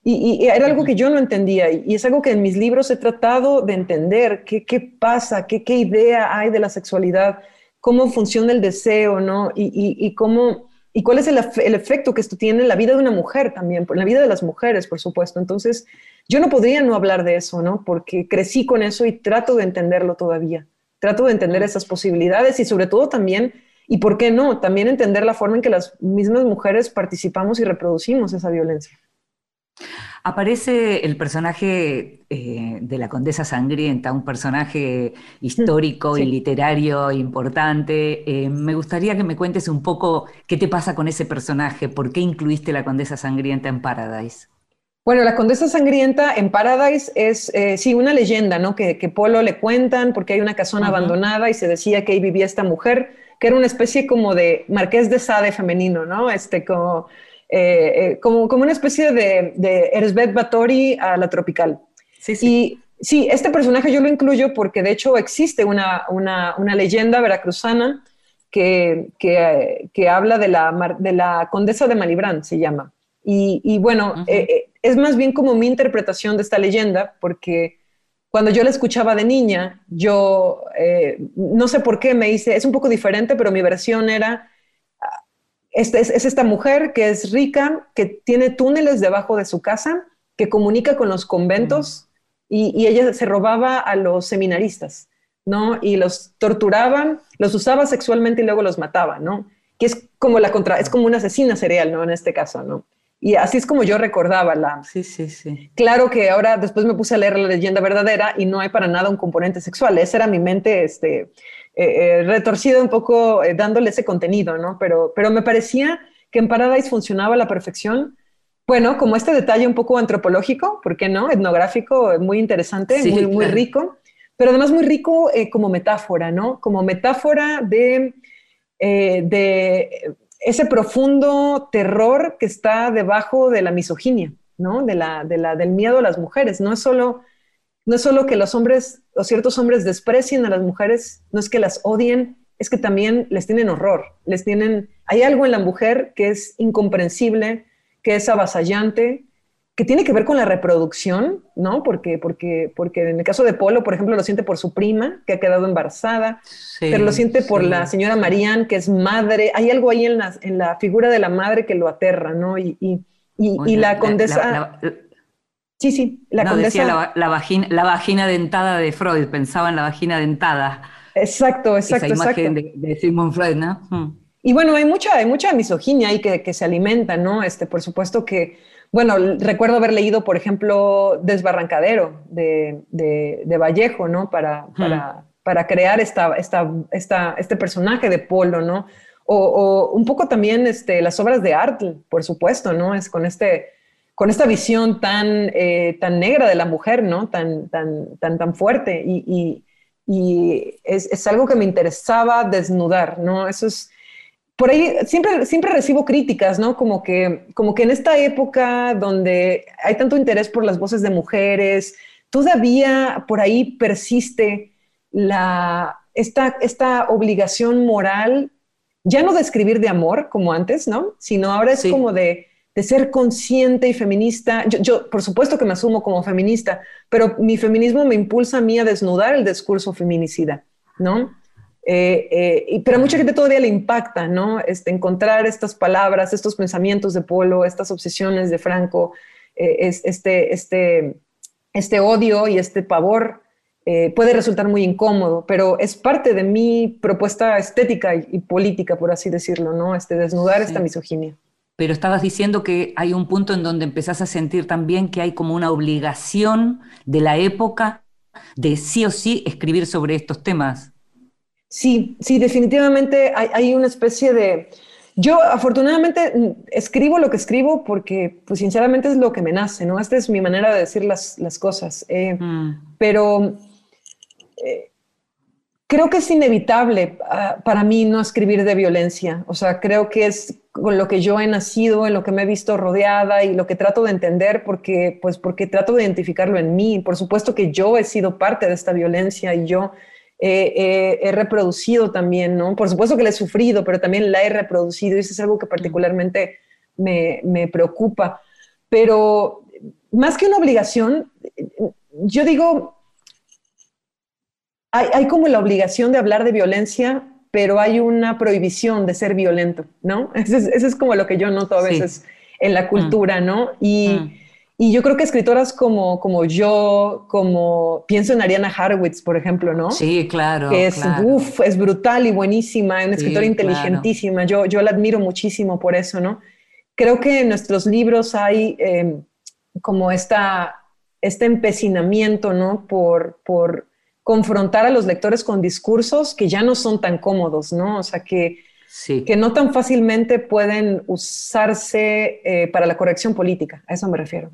y, era algo que yo no entendía y, es algo que en mis libros he tratado de entender, qué, qué pasa, qué, qué idea hay de la sexualidad, cómo funciona el deseo, ¿no? Y, y cómo... ¿Y cuál es el, el, efecto que esto tiene en la vida de una mujer también, en la vida de las mujeres, por supuesto? Entonces, yo no podría no hablar de eso, ¿no? Porque crecí con eso y trato de entenderlo todavía. Trato de entender esas posibilidades y sobre todo también, y por qué no, también entender la forma en que las mismas mujeres participamos y reproducimos esa violencia. Aparece el personaje eh, de la condesa sangrienta, un personaje histórico y literario importante. Eh, me gustaría que me cuentes un poco qué te pasa con ese personaje, por qué incluiste la condesa sangrienta en Paradise. Bueno, la condesa sangrienta en Paradise es, eh, sí, una leyenda, ¿no? Que, Polo le cuentan porque hay una casona abandonada y se decía que ahí vivía esta mujer, que era una especie como de marqués de Sade femenino, ¿no? Este, como, eh, eh, como, como, una especie de, de Erzbeth Batory a la tropical. Sí, sí. Y sí, este personaje yo lo incluyo porque de hecho existe una, una, una leyenda veracruzana que, que, habla de la, de la condesa de Malibran, se llama. Y, bueno, eh, eh, es más bien como mi interpretación de esta leyenda, porque cuando yo la escuchaba de niña, yo eh, no sé por qué me hice, es un poco diferente, pero mi versión era, es, es, esta mujer que es rica, que tiene túneles debajo de su casa, que comunica con los conventos y, y, ella se robaba a los seminaristas. ¿no? Y los torturaban, los usaba sexualmente y luego los mataba, ¿no? Que es como la contra, es como una asesina serial, ¿no? En este caso, ¿no? Y así es como yo recordaba la. Sí, sí, sí. Claro que ahora después me puse a leer la leyenda verdadera y no hay para nada un componente sexual. Esa era mi mente, este, eh, eh, retorcida un poco, eh, dándole ese contenido, ¿no? Pero, pero me parecía que en Paradise funcionaba a la perfección. Bueno, como este detalle un poco antropológico, ¿por qué no? Etnográfico, muy interesante, muy, muy rico pero además muy rico eh, como metáfora, ¿no? Como metáfora de, de ese profundo terror que está debajo de la misoginia, ¿no? De la, de la, del miedo a las mujeres. No es solo no es solo que los hombres o ciertos hombres desprecien a las mujeres, no es que las odien, es que también les tienen horror, les tienen, hay algo en la mujer que es incomprensible, que es avasallante, que tiene que ver con la reproducción, ¿no? Porque, porque, porque en el caso de Polo, por ejemplo, lo siente por su prima, que ha quedado embarazada, pero lo siente por la señora Marianne, que es madre. Hay algo ahí en la, en la figura de la madre que lo aterra, ¿no? Y, y, y, la condesa... sí, sí, la condesa... la, vagina, la vagina dentada de Freud, pensaba en la vagina dentada. Exacto, exacto, Esa imagen De, de, Sigmund Freud, ¿no? Hmm. Y bueno, hay mucha, hay mucha misoginia ahí que, que se alimenta, ¿no? Este, por supuesto que bueno, recuerdo haber leído, por ejemplo, Desbarrancadero de, de, Vallejo, ¿no? Para, para, crear esta, esta, esta, este personaje de Polo, ¿no? O, un poco también este, las obras de Artl, por supuesto, ¿no? Es con, este, con esta visión tan, eh, tan negra de la mujer, ¿no? Tan, tan, tan, tan fuerte. Y, y, es, es, algo que me interesaba desnudar, ¿no? Eso es por ahí siempre, siempre recibo críticas, ¿no? Como que, como que en esta época donde hay tanto interés por las voces de mujeres, todavía por ahí persiste la, esta, esta obligación moral, ya no de escribir de amor como antes, ¿no? Sino ahora es como de, de, ser consciente y feminista. Yo, yo, por supuesto que me asumo como feminista, pero mi feminismo me impulsa a mí a desnudar el discurso feminicida, ¿no? Eh, eh, pero a mucha gente todavía le impacta, ¿no? Este, encontrar estas palabras, estos pensamientos de Polo, estas obsesiones de Franco, eh, este, este, este odio y este pavor puede resultar muy incómodo, pero es parte de mi propuesta estética y, política, por así decirlo, ¿no? Este, desnudar esta misoginia. Pero estabas diciendo que hay un punto en donde empezás a sentir también que hay como una obligación de la época de sí o sí escribir sobre estos temas. Sí, sí, definitivamente hay, una especie de... Yo afortunadamente escribo lo que escribo porque, pues sinceramente es lo que me nace, ¿no? Esta es mi manera de decir las, cosas. Eh, mm. Pero eh, creo que es inevitable ah, para mí no escribir de violencia. O sea, creo que es con lo que yo he nacido, en lo que me he visto rodeada y lo que trato de entender porque, pues porque trato de identificarlo en mí. Por supuesto que yo he sido parte de esta violencia y yo he reproducido también, ¿no? Por supuesto que la he sufrido, pero también la he reproducido y eso es algo que particularmente me, me preocupa. Pero más que una obligación, yo digo, hay, hay, como la obligación de hablar de violencia, pero hay una prohibición de ser violento, ¿no? Eso es, eso es como lo que yo noto a veces en la cultura, ¿no? Y, mm. Y yo creo que escritoras como, como yo, como pienso en Ariana Harwitz, por ejemplo, ¿no? Sí, claro. Que es, es brutal y buenísima, una escritora inteligentísima. Yo, yo la admiro muchísimo por eso, ¿no? Creo que en nuestros libros hay em, como esta, este empecinamiento, ¿no? Por, por confrontar a los lectores con discursos que ya no son tan cómodos, ¿no? O sea, que que no tan fácilmente pueden usarse eh, para la corrección política. A eso me refiero.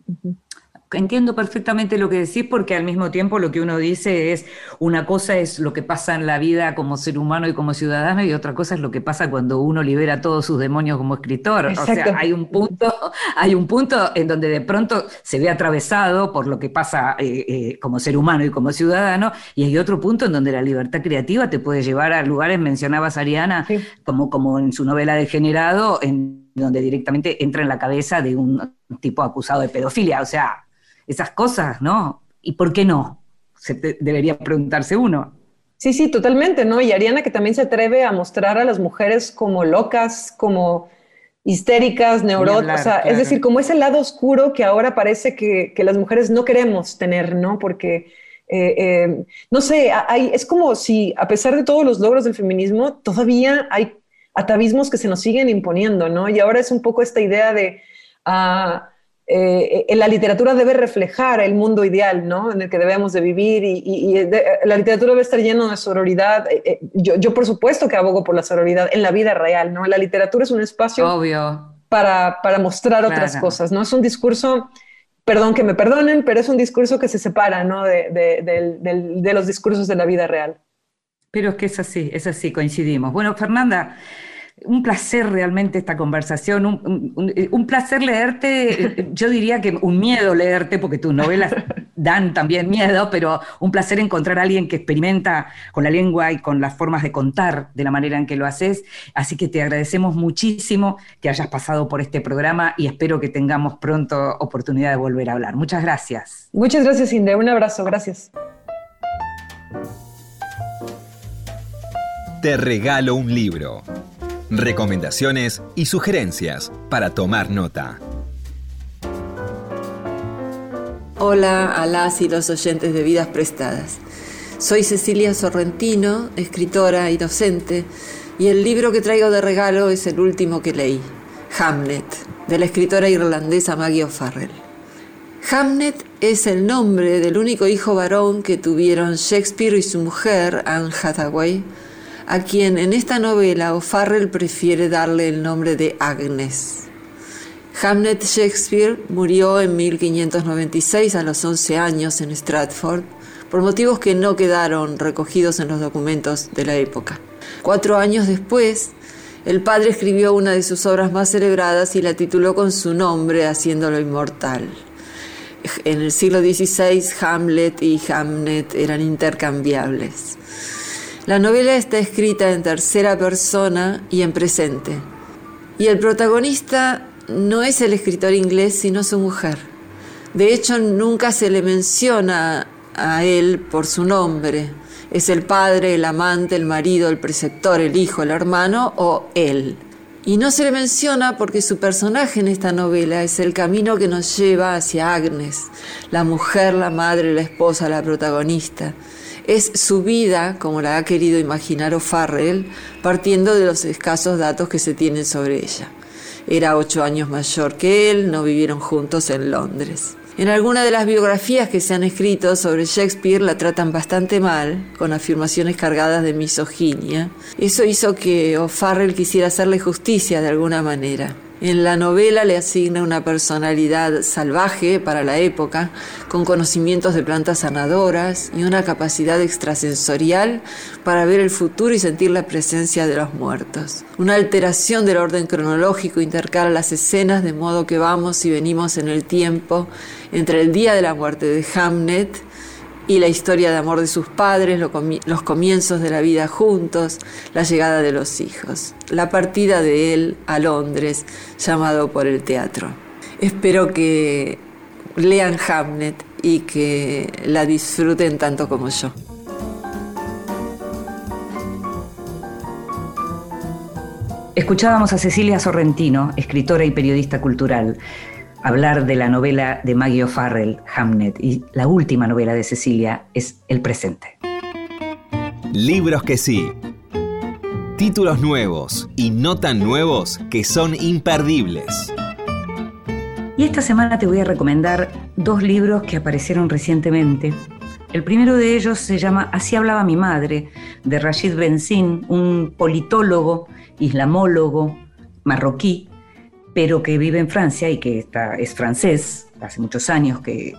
Entiendo perfectamente lo que decís porque al mismo tiempo lo que uno dice es una cosa es lo que pasa en la vida como ser humano y como ciudadano y otra cosa es lo que pasa cuando uno libera todos sus demonios como escritor. O sea, hay un punto, hay un punto en donde de pronto se ve atravesado por lo que pasa eh, eh, como ser humano y como ciudadano y hay otro punto en donde la libertad creativa te puede llevar a lugares, mencionabas Ariana, como, como en su novela Degenerado, en donde directamente entra en la cabeza de un tipo acusado de pedofilia. O sea, esas cosas, ¿no? ¿Y por qué no? Se debería preguntarse uno. Sí, sí, totalmente, ¿no? Y Ariana que también se atreve a mostrar a las mujeres como locas, como histéricas, neuróticas, o sea, es decir, como ese lado oscuro que ahora parece que, las mujeres no queremos tener, ¿no? Porque, eh, eh, no sé, hay, es como si a pesar de todos los logros del feminismo, todavía hay atavismos que se nos siguen imponiendo, ¿no? Y ahora es un poco esta idea de... Uh, eh, la literatura debe reflejar el mundo ideal ¿no? en el que debemos de vivir y, la literatura debe estar llena de sororidad. Eh, eh, yo, yo, por supuesto que abogo por la sororidad en la vida real, ¿no? La literatura es un espacio Obvio. Para, para mostrar otras cosas, ¿no? Es un discurso, perdón que me perdonen, pero es un discurso que se separa, ¿no? De, de, de los discursos de la vida real. Pero es que es así, es así, coincidimos. Bueno, Fernanda, un placer realmente esta conversación, un, placer leerte, yo diría que un miedo leerte, porque tus novelas dan también miedo, pero un placer encontrar a alguien que experimenta con la lengua y con las formas de contar de la manera en que lo haces. Así que te agradecemos muchísimo que hayas pasado por este programa y espero que tengamos pronto oportunidad de volver a hablar. Muchas gracias. Muchas gracias, Inde. Un abrazo. Gracias. Te regalo un libro recomendaciones y sugerencias para tomar nota. Hola a las y los oyentes de Vidas Prestadas. Soy Cecilia Sorrentino, escritora y docente, y el libro que traigo de regalo es el último que leí, Hamlet, de la escritora irlandesa Maggie O'Farrell. Hamlet es el nombre del único hijo varón que tuvieron Shakespeare y su mujer, Anne Hathaway, a quien en esta novela O'Farrell prefiere darle el nombre de Agnes. Hamlet Shakespeare murió en 1596 a los 11 años en Stratford por motivos que no quedaron recogidos en los documentos de la época. Cuatro años después, el padre escribió una de sus obras más celebradas y la tituló con su nombre, haciéndolo inmortal. En el siglo XVI, Hamlet y Hamnet eran intercambiables. La novela está escrita en tercera persona y en presente. Y el protagonista no es el escritor inglés, sino su mujer. De hecho, nunca se le menciona a él por su nombre. Es el padre, el amante, el marido, el preceptor, el hijo, el hermano o él. Y no se le menciona porque su personaje en esta novela es el camino que nos lleva hacia Agnes, la mujer, la madre, la esposa, la protagonista es su vida, como la ha querido imaginar O'Farrell, partiendo de los escasos datos que se tienen sobre ella. Era ocho años mayor que él, no vivieron juntos en Londres. En algunas de las biografías que se han escrito sobre Shakespeare la tratan bastante mal, con afirmaciones cargadas de misoginia. Eso hizo que O'Farrell quisiera hacerle justicia de alguna manera. En la novela le asigna una personalidad salvaje para la época, con conocimientos de plantas sanadoras y una capacidad extrasensorial para ver el futuro y sentir la presencia de los muertos. Una alteración del orden cronológico intercala las escenas de modo que vamos y venimos en el tiempo entre el día de la muerte de Hamnet y la historia de amor de sus padres, los comienzos de la vida juntos, la llegada de los hijos, la partida de él a Londres, llamado por el teatro. Espero que lean Hamlet y que la disfruten tanto como yo. Escuchábamos a Cecilia Sorrentino, escritora y periodista cultural hablar de la novela de Maggie O'Farrell, Hamnet, y la última novela de Cecilia es El presente. Libros que sí. Títulos nuevos y no tan nuevos que son imperdibles. Y esta semana te voy a recomendar dos libros que aparecieron recientemente. El primero de ellos se llama Así hablaba mi madre, de Rashid Benzin, un politólogo, islamólogo, marroquí, pero que vive en Francia y que está, es francés, hace muchos años que,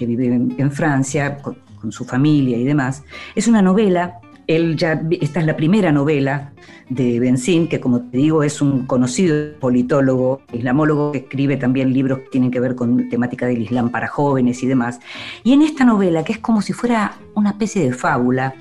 vive en, Francia con, su familia y demás. Es una novela, él ya, esta es la primera novela de Benzín, que como te digo es un conocido politólogo, islamólogo, que escribe también libros que tienen que ver con temática del Islam para jóvenes y demás. Y en esta novela, que es como si fuera una especie de fábula,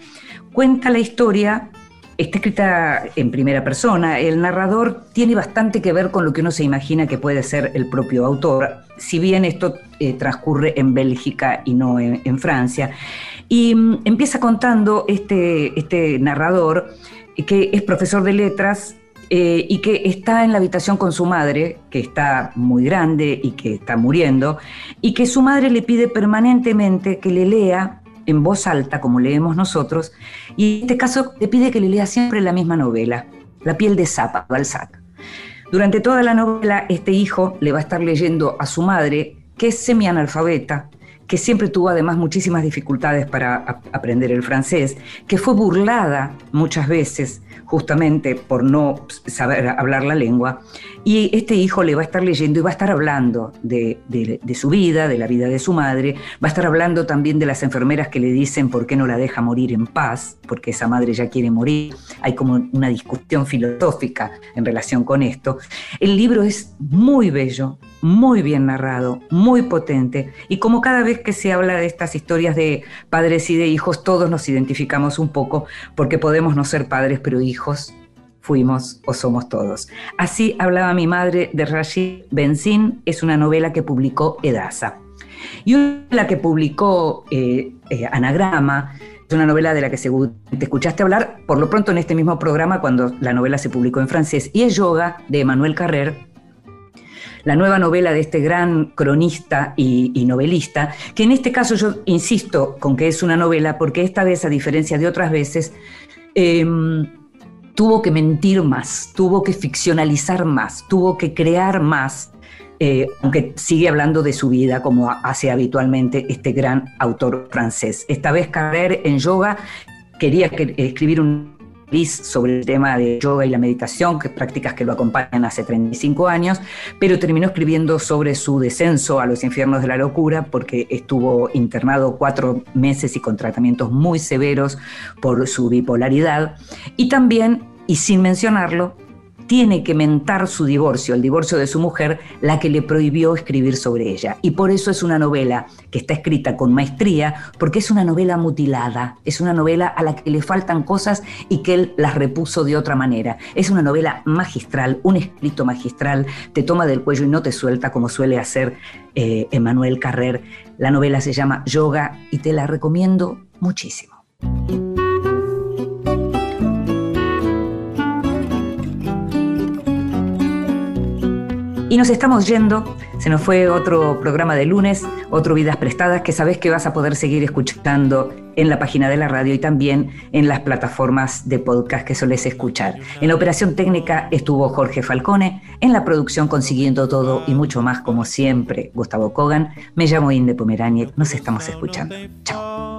cuenta la historia Está escrita en primera persona. El narrador tiene bastante que ver con lo que uno se imagina que puede ser el propio autor, si bien esto eh, transcurre en Bélgica y no en, Francia. Y mm, empieza contando este, este narrador que es profesor de letras eh, y que está en la habitación con su madre, que está muy grande y que está muriendo, y que su madre le pide permanentemente que le lea en voz alta, como leemos nosotros, y en este caso le pide que le lea siempre la misma novela, La piel de Zapa, Balzac. Durante toda la novela, este hijo le va a estar leyendo a su madre, que es semianalfabeta, que siempre tuvo además muchísimas dificultades para aprender el francés, que fue burlada muchas veces justamente por no saber hablar la lengua, y este hijo le va a estar leyendo y va a estar hablando de, su vida, de la vida de su madre, va a estar hablando también de las enfermeras que le dicen por qué no la deja morir en paz, porque esa madre ya quiere morir. Hay como una discusión filosófica en relación con esto. El libro es muy bello, muy bien narrado, muy potente, y como cada vez que se habla de estas historias de padres y de hijos, todos nos identificamos un poco, porque podemos no ser padres, pero hijos fuimos o somos todos. Así hablaba mi madre de Rashid Benzín, es una novela que publicó Edasa. Y una que publicó eh, eh, Anagrama, es una novela de la que te escuchaste hablar, por lo pronto en este mismo programa cuando la novela se publicó en francés, y es Yoga de Emmanuel Carrer, la nueva novela de este gran cronista y, novelista, que en este caso yo insisto con que es una novela porque esta vez, a diferencia de otras veces, em, tuvo que mentir más, tuvo que ficcionalizar más, tuvo que crear más, eh, aunque sigue hablando de su vida como hace habitualmente este gran autor francés. Esta vez Carrer en yoga quería escribir un sobre el tema de yoga y la meditación, que prácticas que lo acompañan hace 35 años, pero terminó escribiendo sobre su descenso a los infiernos de la locura porque estuvo internado cuatro meses y con tratamientos muy severos por su bipolaridad. Y también, y sin mencionarlo, tiene que mentar su divorcio, el divorcio de su mujer, la que le prohibió escribir sobre ella. Y por eso es una novela que está escrita con maestría, porque es una novela mutilada, es una novela a la que le faltan cosas y que él las repuso de otra manera. Es una novela magistral, un escrito magistral, te toma del cuello y no te suelta como suele hacer eh, Emmanuel Carrer. La novela se llama Yoga y te la recomiendo muchísimo. Y nos estamos yendo. Se nos fue otro programa de lunes, otro Vidas Prestadas, que sabes que vas a poder seguir escuchando en la página de la radio y también en las plataformas de podcast que soles escuchar. En la operación técnica estuvo Jorge Falcone, en la producción consiguiendo todo y mucho más como siempre, Gustavo Kogan. Me llamo Inde Pomeraniec, nos estamos escuchando. Chao.